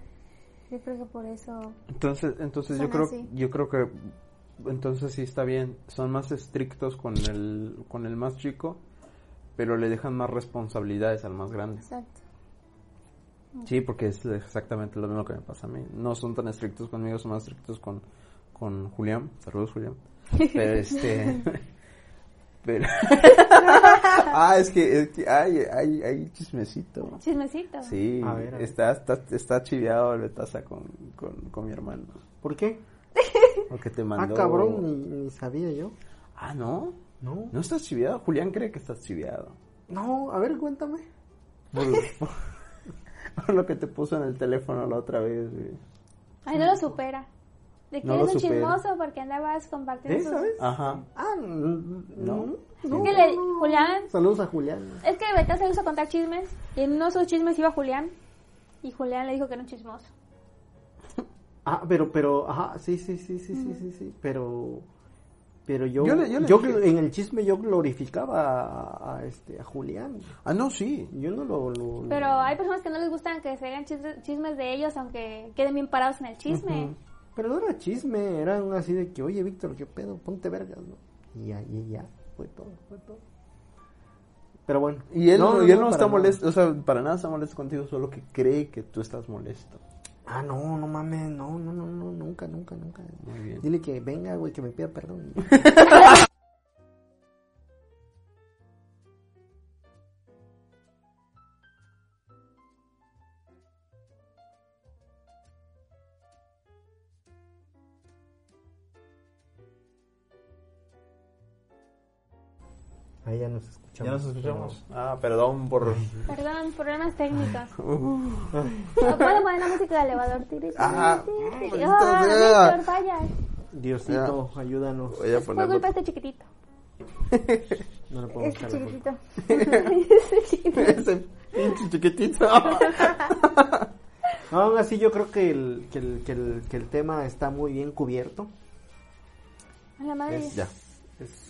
Yo creo que por eso Entonces, entonces yo creo, así. yo creo que entonces sí está bien. Son más estrictos con el, con el más chico, pero le dejan más responsabilidades al más grande. exacto. Sí, porque es exactamente lo mismo que me pasa a mí. No son tan estrictos conmigo, son más estrictos con, con Julián. Saludos, Julián. Pero este. pero. ah, es que, es que hay, hay, hay chismecito. Chismecito. Sí, A ver, a ver. Está, está, está chiviado el Betaza con, con, con mi hermano. ¿Por qué? Porque te Ah, mandó. cabrón, ni, ni sabía yo. Ah, ¿no? No. ¿No estás chiviado? Julián cree que estás chiviado. No, a ver, cuéntame. Por, por- por lo que te puso en el teléfono la otra vez. güey. Ay, no lo supera. De que No eres un chismoso porque andabas compartiendo ¿Eh, sus... sabes? Ajá. Ah, n- no. Es no, que le- no. Julián, Saludos a Julián. es que Beta se hizo contar chismes y en uno de sus chismes iba Julián y Julián le dijo que era un chismoso. Ah, pero, pero, ajá, sí, sí, sí, sí, sí, sí, sí, pero, pero yo, Yo yo, le- yo le dije- en el chisme yo glorificaba a, a, este, a Julián. Ah, no, sí. Yo no lo, lo- lo- Pero hay personas que no les gustan que se hagan chismes, chismes de ellos aunque queden bien parados en el chisme. Pero no era chisme, era un así de que, oye, Víctor, qué pedo, ponte vergas, ¿no? Y ya, y ya, fue todo, fue todo. Pero bueno. Y él no, y él no está nada. molesto, o sea, para nada está molesto contigo, solo que cree que tú estás molesto. Ah, no, no mames, no, no, no, no, nunca, nunca, nunca. Muy bien. Dile que venga, güey, que me pida perdón. ya nos escuchamos. ¿Ya nos escuchamos? Ah, perdón por... Perdón, problemas técnicos. ¿No puedo poner la música de elevador? Ah, sea. Víctor, fallas. Diosito, ayúdanos. Voy a Fue ponerlo. culpa de este chiquitito. No le podemos Este chiquitito. Este chiquitito. Ese pinche chiquitito. No, aún así yo creo que el, que el, que el, que el tema está muy bien cubierto. A la madre. ya. Es-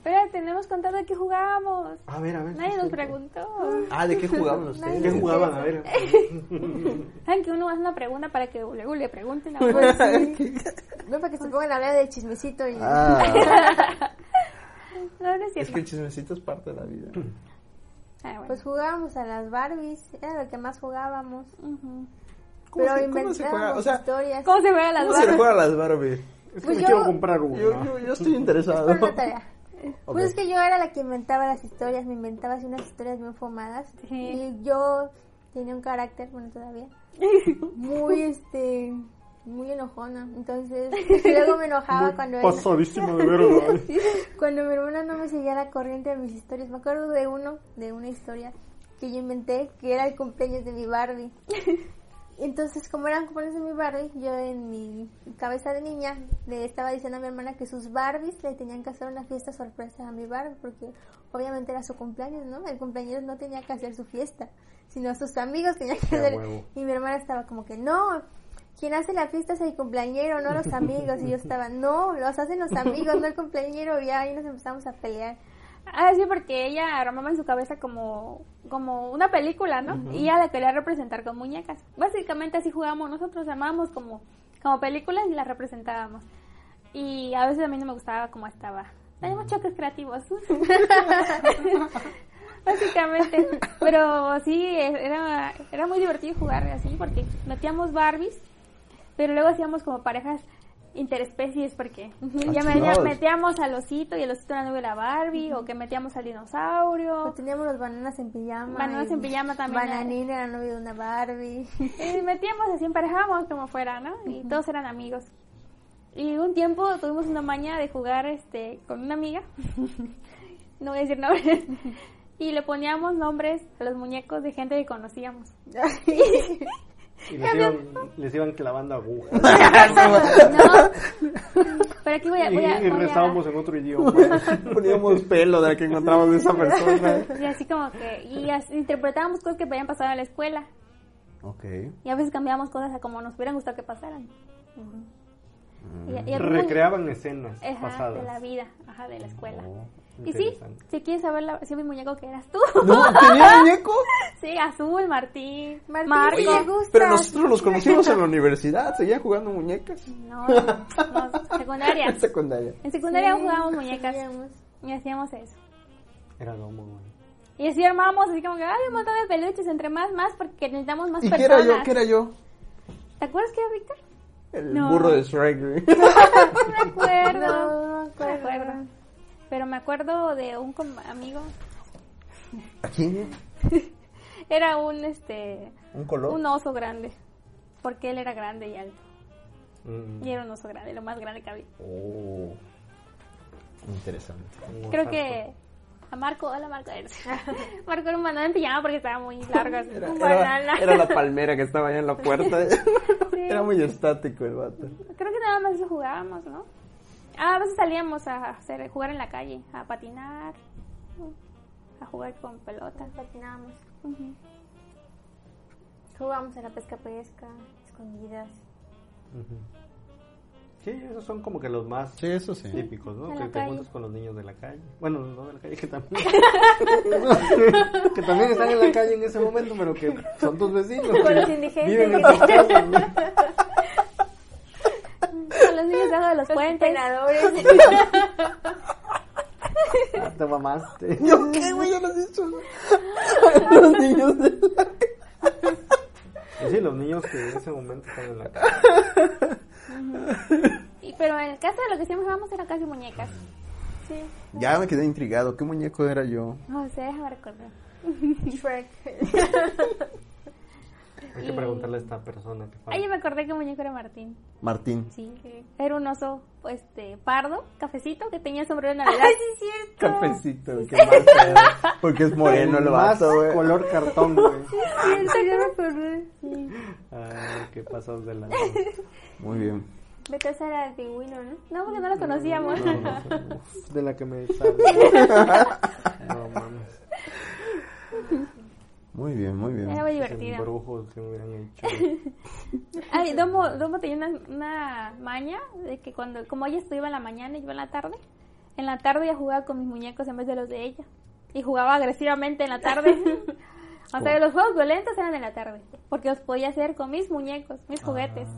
Espera, tenemos contado de qué jugábamos. A ver, a ver. Nadie nos preguntó. Ah, ¿de qué jugaban ustedes? ¿Qué jugaban? A ver. Saben que uno hace una pregunta para que luego le pregunten a Pues uno. sí. No, para que se pongan a hablar de chismecito y... Ah, No, no es es cierto. que el chismecito es parte de la vida. Ah, bueno. Pues jugábamos a las Barbies, era lo que más jugábamos. Ujú. ¿Cómo Pero se- cómo se juega? inventábamos O sea, historias. ¿Cómo se juegan las ¿Cómo se le barras? juega a las Barbie? Es que Pues me yo- quiero comprar uno. Yo, yo, yo estoy interesado. Por una tarea. Ok. Pues es que yo era la que inventaba las historias, me inventaba así unas historias bien fumadas. Sí. Y yo tenía un carácter, bueno, todavía, muy, este, muy enojona. Entonces, luego me enojaba cuando, de verga. cuando mi hermana no me seguía la corriente de mis historias. Me acuerdo de uno, de una historia que yo inventé, que era el cumpleaños de mi Barbie. Entonces, como eran cumpleaños de mi Barbie, yo en mi cabeza de niña le estaba diciendo a mi hermana que sus Barbies le tenían que hacer una fiesta sorpresa a mi Barbie, porque obviamente era su cumpleaños, ¿no? El cumpleaños no tenía que hacer su fiesta, sino sus amigos tenían que hacer. huevo. Y mi hermana estaba como que, no, quien hace la fiesta es el cumpleañero, no los amigos. Y yo estaba, no, los hacen los amigos, no el cumpleañero. Y ahí nos empezamos a pelear. Ah, sí, porque ella armaba en su cabeza como, como una película, ¿no? Y ella la quería representar con muñecas. Básicamente así jugábamos nosotros, armábamos como, como películas y las representábamos. Y a veces a mí no me gustaba cómo estaba. Teníamos choques creativos. Básicamente. Pero sí, era, era muy divertido jugar así porque metíamos Barbies, pero luego hacíamos como parejas interespecies porque ya, me- ya chingados. metíamos al osito y el osito era novio de la Barbie o que metíamos al O dinosaurio. teníamos los bananas en pijama. Bananas en pijama también. Bananín era novio de una Barbie. Y metíamos así, emparejábamos como fuera, ¿no? Y todos eran amigos. Y un tiempo tuvimos una maña de jugar este con una amiga. no voy a decir nombres. y le poníamos nombres a los muñecos de gente que conocíamos. Y les iban, les iban clavando agujas. No. Pero aquí voy a. Y, Voy a, y voy a- rezábamos en otro idioma. Poníamos pelo de la que encontramos de esa persona. y así como que. Y así interpretábamos cosas que habían pasado en la escuela. Ok. Y a veces cambiábamos cosas a como nos hubieran gustado que pasaran. Y- y muy- Recreaban escenas Ajá, pasadas. de la vida, ajá, de la escuela. Oh, y sí, si quieres saber la, si mi muñeco que eras tú. ¿No? ¿Tenía muñeco? sí, Azul, Martín, Martín, Marco. gusta. Pero nosotros nos conocimos en la universidad, seguían jugando muñecas. No, no, secundaria. En secundaria. En secundaria Sí, jugábamos muñecas y hacíamos eso. Era domo, güey. Y así armábamos así como que hay un montón de peluches, entre más, más, porque necesitamos más ¿Y qué personas. era yo? ¿Qué era yo? ¿Te acuerdas que era Víctor? El No. burro de Shrek. No me acuerdo. No, No me acuerdo. Pero me acuerdo de un amigo. ¿A quién? Era un, este, ¿Un color? un oso grande. Porque él era grande y alto. Mm, Y era un oso grande, lo más grande que había. Oh. Interesante. un Creo que a Marco, hola Marco. Marco era un banana en pijama porque estaba muy largo. así, Era, un era- banana. era la palmera que estaba ahí en la puerta. Sí. Era muy estático el vato. Creo que nada más eso jugábamos, ¿no? Ah, a veces salíamos a hacer, jugar en la calle, a patinar, a jugar con pelota. Patinábamos. Ujú. Jugábamos a la pesca-pesca, escondidas. Sí, esos son como que los más Sí, eso sí. típicos, ¿no? Que te calle. juntas con los niños de la calle. Bueno, no de la calle, que también. que también están en la calle en ese momento, pero que son tus vecinos. Con los indigentes. Viven en tus casas, ¿no? Los niños debajo de los Los puentes. Ah, Te mamaste. ¿Yo qué, güey? Ya lo has dicho. Los niños de la... Sí, los niños que en ese momento están en la. Y, pero en el caso de lo que siempre jugábamos era casi muñecas. Sí. Ya me quedé intrigado. ¿Qué muñeco era yo? No sé, déjame recordar. Shrek. Hay que preguntarle a esta persona que Ay, yo me acordé que muñeco era Martín. Martín. Sí. Era un oso, este, pardo, cafecito, que tenía sombrero de Navidad. Ay, sí, es cierto. Cafecito, qué mal pedo. Porque es moreno el vato, güey. color cartón, güey. Cierto, ya me acordé. Ay, qué pasas de la... Muy bien. Vete a hacer al pingüino, ¿no? No, porque no lo conocíamos. De la que me sabe. No mames. Muy bien, muy bien. Era muy divertido. embrujos que me hubieran hecho. Ay, Domo, Domo tenía una, una maña de que cuando, como ella estudiaba en la mañana y yo en la tarde, en la tarde ella jugaba con mis muñecos en vez de los de ella. Y jugaba agresivamente en la tarde. o sea, los juegos violentos eran en la tarde. Porque los podía hacer con mis muñecos, mis juguetes.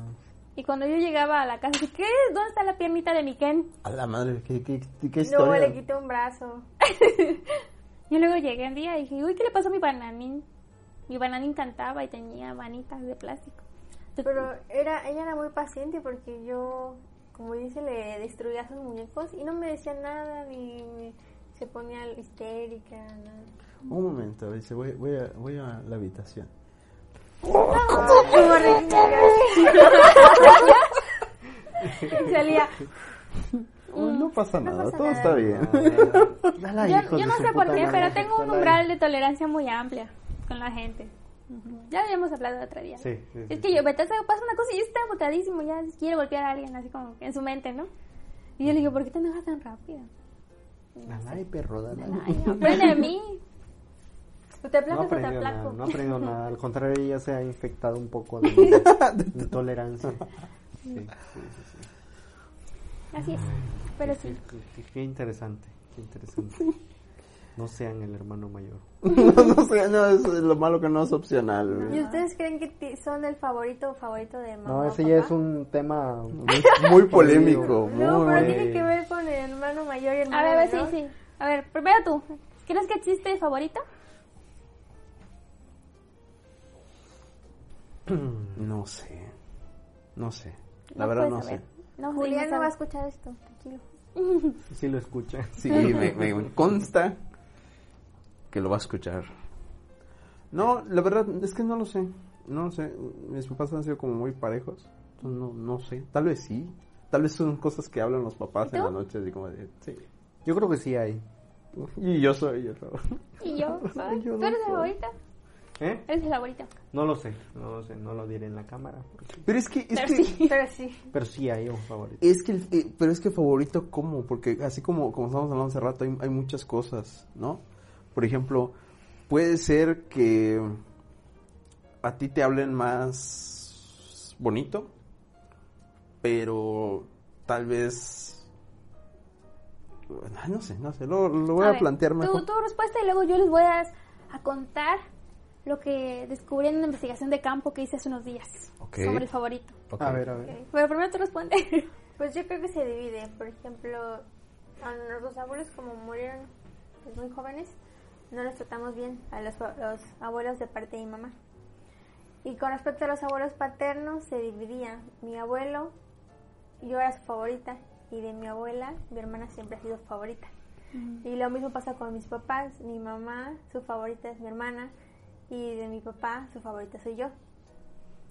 Y cuando yo llegaba a la casa, dije, ¿qué? ¿Dónde está la piernita de mi Ken? A la madre, ¿qué, qué, qué, qué No, historia? le quité un brazo. Y luego llegué un día y dije, uy, ¿qué le pasó a mi bananín? Mi bananín cantaba y tenía manitas de plástico. Pero era, ella era muy paciente porque yo, como dice, le destruía sus muñecos y no me decía nada ni ni se ponía histérica. Nada. Un momento, dice, voy, voy, a, voy a la habitación. Y salía. Uy, no pasa nada, pasa todo nada. está bien. Yo, no sé por qué, pero tengo un umbral de tolerancia muy amplia con la gente. Ya habíamos hablado el otro día. Sí, sí, sí, es que sí. yo, Betasa pasa una cosa y yo está botadísimo, ya quiere golpear a alguien, así como en su mente, ¿no? Y yo le digo, ¿por qué te enojas tan rápido? Perro, aprende de mí. ¿Tú te No o te nada, aplaco? no aprendió nada. Al contrario, ella se ha infectado un poco de, de sí, sí. Así es. Pero sí. Qué, qué- qué interesante, qué interesante. No sean el hermano mayor. No, no sé, no, es lo malo que no es opcional. ¿Y ustedes creen que son el favorito o favorito de mamá? No, ese ya papá? es un tema Muy, muy polémico, No, muy, pero tiene que ver con el hermano mayor y el hermano a ver, sí, menor. sí. A ver, primero tú. ¿Crees que existe favorito? No sé. No sé. La No verdad no saber. sé. No, Julián no va a escuchar esto, tranquilo. Sí lo escucha. Sí, me, me consta que lo va a escuchar. No, la verdad es que no lo sé. No lo sé. Mis papás han sido como muy parejos. Entonces no, no sé. Tal vez sí. Tal vez son cosas que hablan los papás ¿Y en la noche. Así como de, sí. Yo creo que sí hay. Y yo soy yo. Y yo. Ay, yo ¿Tú no eres el soy. favorito? ¿Eh? Eres el favorito. No lo sé, no lo sé, no lo diré en la cámara. porque- Pero es que, es Pero que, sí. Pero sí. Pero sí hay un favorito. es que, el- eh, pero es que favorito, ¿cómo? Porque así como, como estábamos hablando hace rato, hay, hay muchas cosas, ¿no? Por ejemplo, puede ser que a ti te hablen más bonito, pero tal vez... No sé, no sé, lo, lo voy a, ver, plantear tu- mejor. Tu, respuesta y luego yo les voy a, a contar lo que descubrí en una investigación de campo que hice hace unos días Ok. sobre el favorito. A ver, a ver. Ok, Pero primero tú respondes. Pues yo creo que se divide. Por ejemplo, a nuestros abuelos como murieron pues, muy jóvenes, no los tratamos bien a los, los abuelos de parte de mi mamá. Y con respecto a los abuelos paternos se dividía. Mi abuelo, yo era su favorita y de mi abuela, mi hermana siempre ha sido favorita. Y lo mismo pasa con mis papás. Mi mamá, su favorita es mi hermana y de mi papá, su favorita soy yo.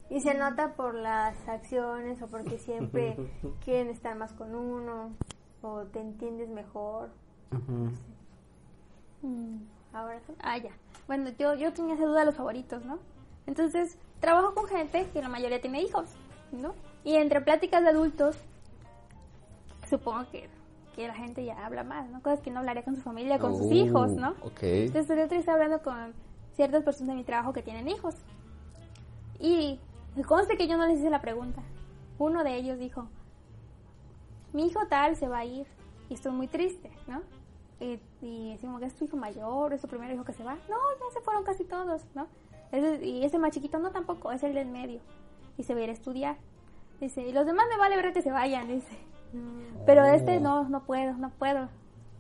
Y se nota por las acciones o porque siempre quieren estar más con uno o te entiendes mejor. Ujú. Mm. Ahora. Ah, ya. Bueno, yo, yo tenía esa duda de los favoritos, ¿no? Entonces, trabajo con gente que la mayoría tiene hijos, ¿no? Y entre pláticas de adultos, supongo que, que la gente ya habla más, ¿no? Cosas que no hablaría con su familia, con sus Oh, hijos, ¿no? Ok. Entonces, el otro día estaba hablando con ciertas personas de mi trabajo que tienen hijos. Y conste que yo no les hice la pregunta. Uno de ellos dijo, mi hijo tal se va a ir y estoy muy triste, ¿no? Y, y decimos que es tu hijo mayor, es tu primer hijo que se va. No, ya se fueron casi todos, ¿no? Ese- y ese más chiquito no tampoco, es el del medio. Y se va a ir a estudiar. Dice, y los demás me vale ver que se vayan, dice. Pero este no, no puedo, no puedo.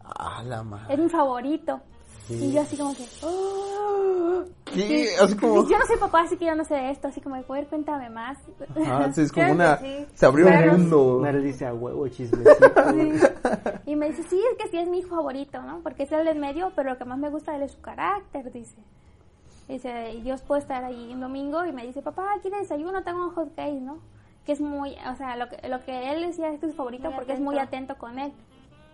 Ah, la madre. Es mi favorito. Y yo así como que, "Oh". ¿Qué? Sí, Así como... Yo no soy papá, así que yo no sé de esto, así como de poder cuéntame más. Ah, sí, es como una... sí. Se abrió Pero- un mundo. Mary dice a huevo chismecito. Y me dice, sí, es que sí es mi hijo favorito, ¿no? Porque es el del medio, pero lo que más me gusta de él es su carácter, dice. Dice, y Dios puede estar ahí un domingo y me dice, papá, ¿quiere desayuno? Tengo un hot cake, ¿no? Que es muy, o sea, lo que, lo que él decía es que es su favorito Muy porque es muy atento con él.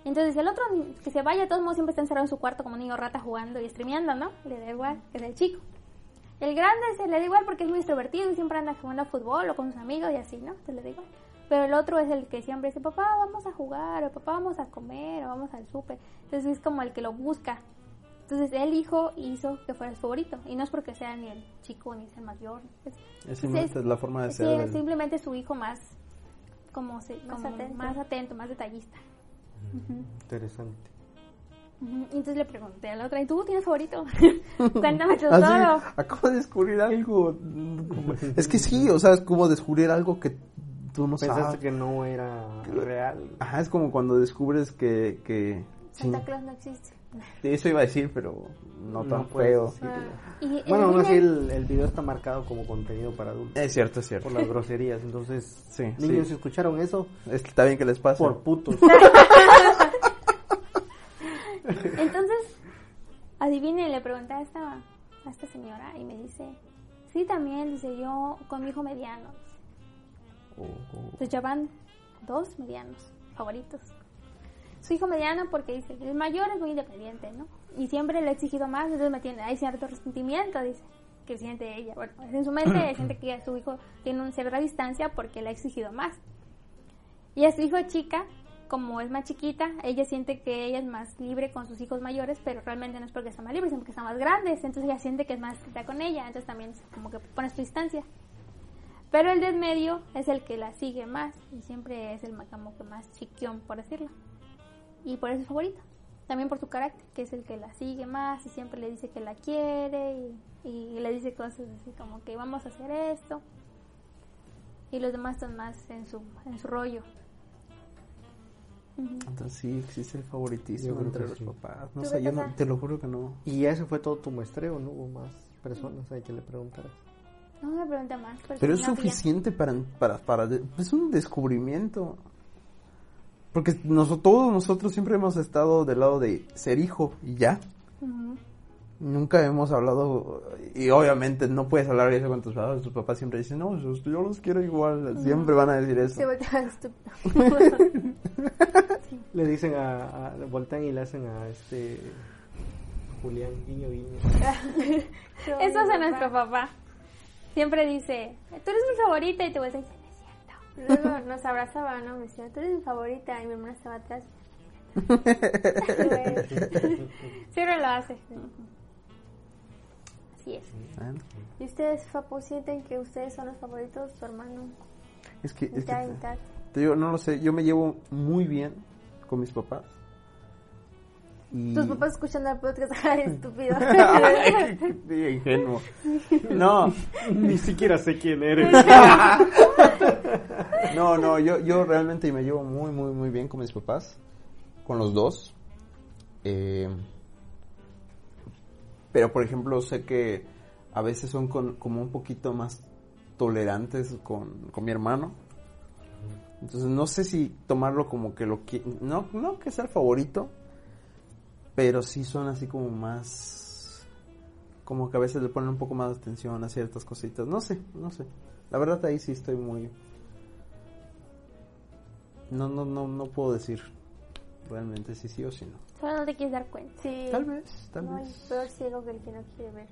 Entonces, el otro que se vaya, de todos modos siempre está encerrado en su cuarto como un niño rata jugando y streameando, ¿no? Le da igual, es el chico. El grande se le da igual porque es muy extrovertido y siempre anda jugando a fútbol o con sus amigos y así, ¿no? Se le da igual. Pero el otro es el que siempre dice, papá, vamos a jugar, o papá, vamos a comer, o vamos al súper. Entonces es como el que lo busca. Entonces el hijo hizo que fuera su favorito. Y no es porque sea ni el chico ni es el mayor. Es, Es simplemente la forma de sí, ser. es del- simplemente su hijo más, como, se, Más como atento. más atento, más detallista. Ujú. Interesante. Entonces le pregunté a la otra, ¿y tú tienes favorito? Cuéntame Así, todo. acabo de descubrir algo. Es que sí, o sea, es como descubrir algo que tú no Pensaste sabes. que no era real. Ajá, es como cuando descubres que... que sí, Santa Claus no existe. Eso iba a decir, pero no tan puedes feo. Bueno, aún así el, el video está marcado como contenido para adultos. Es cierto, es cierto. Por las groserías. Entonces, Sí, niños, sí. si escucharon eso, Está bien que les pase. por putos. Entonces, adivinen, le pregunté a esta, a esta señora y me dice, sí, también, dice yo, con mi hijo mediano. Oh, oh. Entonces ya van dos medianos favoritos. Su hijo mediano porque dice, el mayor es muy independiente, ¿no? Y siempre le he exigido más, entonces me tiene, hay cierto resentimiento, dice, que siente ella. Bueno, en su mente siente que su hijo tiene una cierta distancia porque le ha exigido más. Y a su hijo chica, como es más chiquita, ella siente que ella es más libre con sus hijos mayores, pero realmente no es porque está más libre, sino porque están más grandes. Entonces ella siente que es más estricta con ella, entonces también como que pone su distancia. Pero el del medio es el que la sigue más y siempre es el como que más chiquión, por decirlo. Y por eso es favorito. También por su carácter, que es el que la sigue más y siempre le dice que la quiere y, y le dice cosas así como que vamos a hacer esto. Y los demás están más en su, en su rollo. Entonces sí existe el favoritismo entre los sí. papás. No ¿Tú sé, yo no, te lo juro que no. y ese fue todo tu muestreo, ¿no? Hubo más personas ahí que le preguntaras. No me pregunta más. Pero es suficiente para, para, para, es un descubrimiento. Porque noso- todos nosotros siempre hemos estado del lado de ser hijo y ya. Nunca hemos hablado, y obviamente no puedes hablar de eso con tus papás. Tus papás siempre dicen, no, yo, yo los quiero igual. Siempre van a decir eso. Se voltea estúpido. Le dicen a, a- voltean y le hacen a este Julián, guiño, guiño. Eso hace nuestro papá. Siempre dice, tú eres mi favorita y te voy Luego nos abrazaba, ¿no? Me decía, tú eres mi favorita. Y mi hermana estaba atrás. Siempre lo hace. Así es. ¿Y ustedes, Fapo, sienten que ustedes son los favoritos de su hermano? Es que, es que mitad. te digo, no lo sé, yo me llevo muy bien con mis papás. Y... Tus papás escuchando el podcast, ay, estúpido. Ay, ingenuo. No, Ni siquiera sé quién eres. No, no, yo, yo realmente me llevo muy, muy, muy bien con mis papás, con los dos. Eh, pero, por ejemplo, sé que a veces son con- como un poquito más tolerantes con, con mi hermano. Entonces, no sé si tomarlo como que lo que... No, no que sea el favorito, pero sí son así como más... Como que a veces le ponen un poco más de atención a ciertas cositas. No sé, no sé. La verdad ahí sí estoy muy... No, no, no, no puedo decir realmente si sí o si no. Solo no te quieres dar cuenta. Sí. Tal vez, tal No hay vez. peor ciego que el que no quiere ver.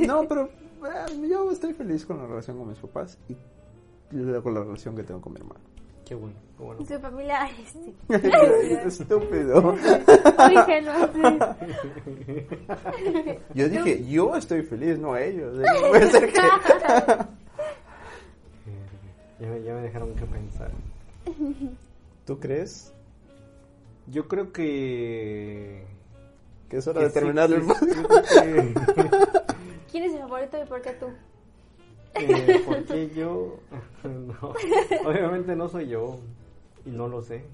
No, pero eh, yo estoy feliz con la relación con mis papás y con la relación que tengo con mi hermano. Qué bueno, qué bueno. Y su familia, este. Estúpido. Yo dije, yo estoy feliz, no ellos. No puede ser que- Ya me, ya me dejaron que pensar. ¿Tú crees Yo creo que... que es hora que de terminar el que- ¿Quién es el favorito y por qué tú? Eh, ¿Por qué yo? no, obviamente no soy yo y no lo sé.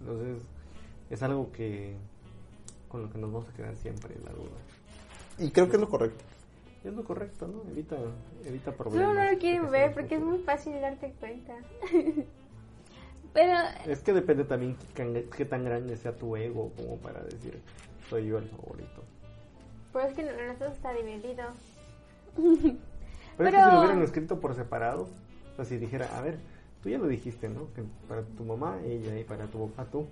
Entonces es algo que con lo que nos vamos a quedar siempre la duda. Y creo que es lo correcto. Es lo correcto, ¿no? Evita, evita Solo problemas. no lo quieren porque ver porque es muy fácil darte cuenta. Pero Es que depende también qué, tan grande sea tu ego como para decir soy yo el favorito. Pero es que nosotros está dividido. Pero, es que si lo hubieran escrito por separado, o sea, si dijera, a ver, tú ya lo dijiste, ¿no? Que para tu mamá, ella, y para tu papá, tú.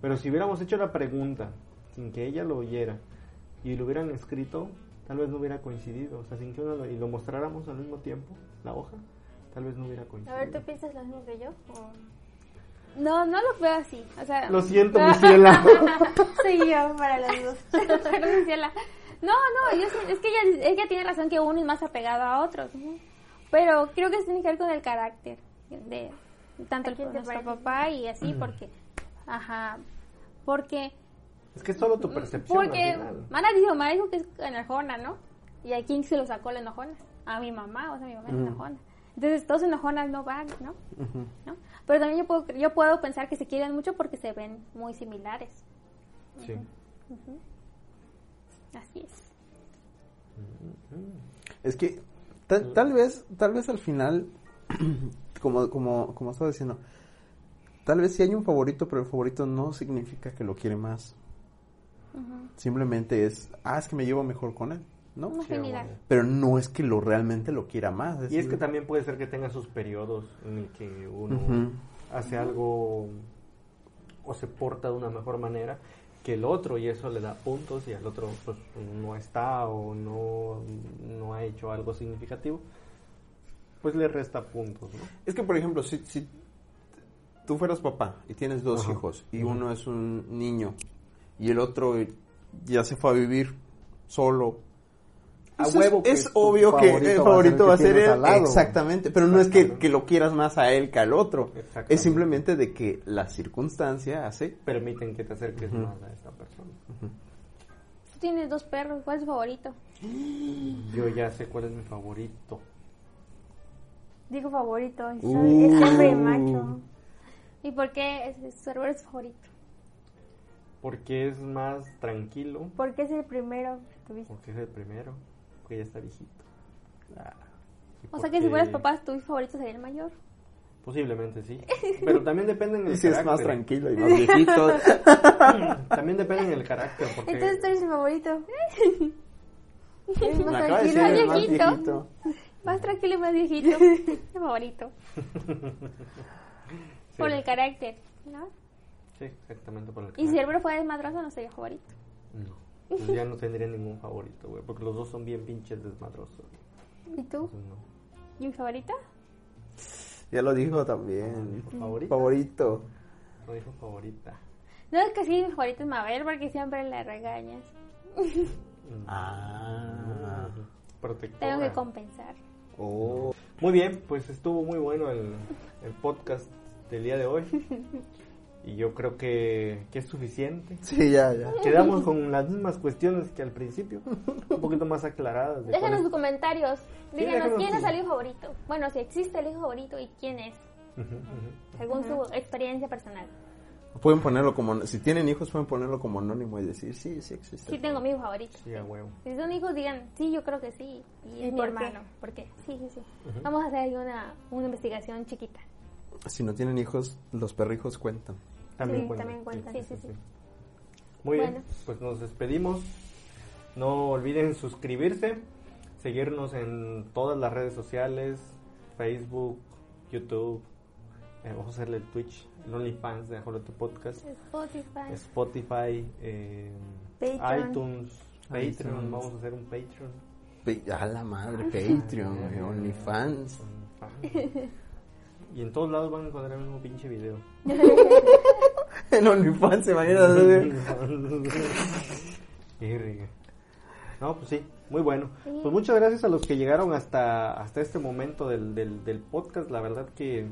Pero si hubiéramos hecho la pregunta sin que ella lo oyera y lo hubieran escrito, tal vez no hubiera coincidido. O sea, sin que uno lo, y lo mostráramos al mismo tiempo, la hoja, tal vez no hubiera A coincidido. ver, ¿tú piensas lo mismo que yo? ¿O- no, no lo veo así. O sea, Lo siento, mi ciela. Soy yo para los dos. Perdón, Ciela. No, no, yo es que ella, ella tiene razón que uno es más apegado a otros. ¿no? Pero creo que tiene que ver con el carácter de tanto ¿A el, nuestro papá y así, porque, ajá, porque, es que es solo tu percepción. porque al final. Mana dijo, Mana dijo que es enojona, ¿no? Y a quién se lo sacó la enojona, a mi mamá, o sea, mi mamá es enojona. Entonces, todos enojonas no van, ¿no? ¿no? Pero también yo puedo, yo puedo pensar que se quieren mucho porque se ven muy similares. Sí. Así es. Es que tal, tal vez, tal vez al final, como, como, como estaba diciendo, tal vez sí hay un favorito, pero el favorito no significa que lo quiere más. Simplemente es, ah, es que me llevo mejor con él, ¿no? Pero no es que lo realmente lo quiera más. Y es que también puede ser que tenga sus periodos en el que uno hace algo o se porta de una mejor manera que el otro y eso le da puntos y al otro pues no está o no, no ha hecho algo significativo pues le resta puntos ¿no? Es que, por ejemplo, si, si tú fueras papá y tienes dos Ajá. hijos y uno es un niño y el otro ya se fue a vivir solo. A huevo que es, es obvio que el favorito va a ser él. Exactamente, pero no es que, que lo quieras más a él que al otro. Es simplemente de que la circunstancia hace. permiten que te acerques más a esta persona Tú tienes dos perros, ¿cuál es tu favorito? yo ya sé cuál es mi favorito Digo favorito, y soy, Uh. es hembra y macho. ¿Y por qué su árbol es tu favorito? Porque es más tranquilo Porque es el primero que tuviste. porque es el primero porque ya está viejito Ah, Y O sea que si fueras porque- papá, tu favorito sería el mayor. Posiblemente sí. Pero también depende en el Y si es más tranquilo y más viejito. También depende en el carácter. Porque Entonces tú eres el favorito. Más tranquilo. el más viejito. viejito. Más tranquilo y más viejito. Mi favorito. sí, Por el carácter, ¿no? Sí, exactamente por el Y si el fuera más grande, no sería favorito. No. pues ya no tendría ningún favorito, güey. Porque los dos son bien pinches desmadrosos. ¿Y tú? Entonces, no. ¿Y mi favorita? Ya lo dijo también. ¿Favorita? Favorito. No dijo favorita. No, es que sí, mi favorita es Mabel porque siempre le regañas. Mm. Ah. Protectora. Tengo que compensar. Oh. Muy bien, pues estuvo muy bueno el, el podcast del día de hoy. Y yo creo que, que es suficiente. Sí, ya, ya. Quedamos con las mismas cuestiones que al principio, un poquito más aclaradas. de Déjanos sus comentarios. Sí, Díganos quién es el hijo favorito. Bueno, si existe el hijo favorito y quién es, según su experiencia personal. Pueden ponerlo como, si tienen hijos pueden ponerlo como anónimo y decir, sí, sí existe. Sí tengo mi hijo favorito. Sí, a huevo. Si son hijos, digan, sí, yo creo que sí. Y es mi hermano. ¿Por qué? Sí, sí, sí. Vamos a hacer ahí una, una investigación chiquita. Si no tienen hijos, los perrijos cuentan. También Sí, cuentan. también cuentan. Sí, sí, sí. Muy bien, pues nos despedimos. No olviden suscribirse, seguirnos en todas las redes sociales, Facebook, YouTube, eh, vamos a hacerle el Twitch, el OnlyFans de Ajolote Podcast, Spotify. Spotify, eh, Patreon. iTunes, Patreon, iTunes. vamos a hacer un Patreon. A la madre, Patreon, güey, OnlyFans. Y en todos lados van a encontrar el mismo pinche video. En OnlyFans, imagínate. Qué rica. No, pues sí, muy bueno. Pues muchas gracias a los que llegaron hasta, hasta este momento del, del, del podcast. La verdad que,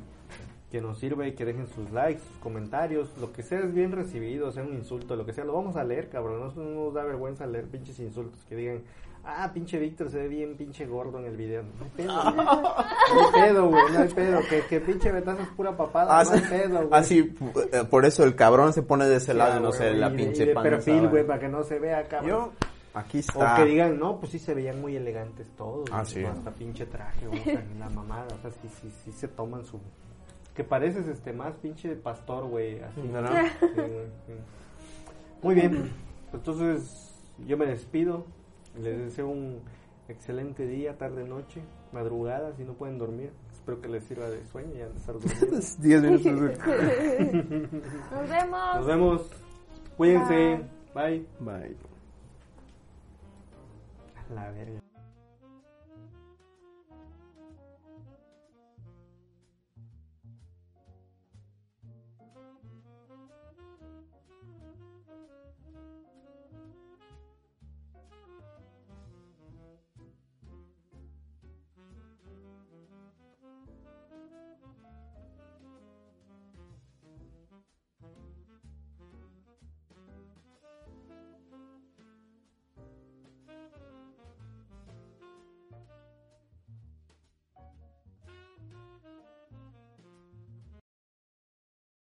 que nos sirve y que dejen sus likes, sus comentarios, lo que sea es bien recibido, sea un insulto, lo que sea, lo vamos a leer, cabrón. No nos da vergüenza leer pinches insultos que digan, ah, pinche Víctor se ve bien pinche gordo en el video. No hay pedo, güey. no hay pedo, güey, no hay pedo. Que, que pinche Betazo es pura papada, no hay pedo, güey. Así, pu- eh, por eso el cabrón se pone de ese lado, no sé, la y de- pinche y de panza, perfil, güey. para que no se vea, cabrón. Yo, aquí O está. que digan, no, pues sí se veían muy elegantes todos. Ah, sí. Hasta pinche traje, güey, o sea, la mamada. O sea, sí, sí, sí se toman su... Que pareces este más pinche pastor, güey, así. No, no. Sí, güey, sí. Muy bien, pues entonces yo me despido. Les deseo un excelente día, tarde, noche, madrugada, si no pueden dormir. Espero que les sirva de sueño y han de estar durmiendo. 10 minutos. de- Nos vemos. Nos vemos. Cuídense. Bye. Bye. La verga.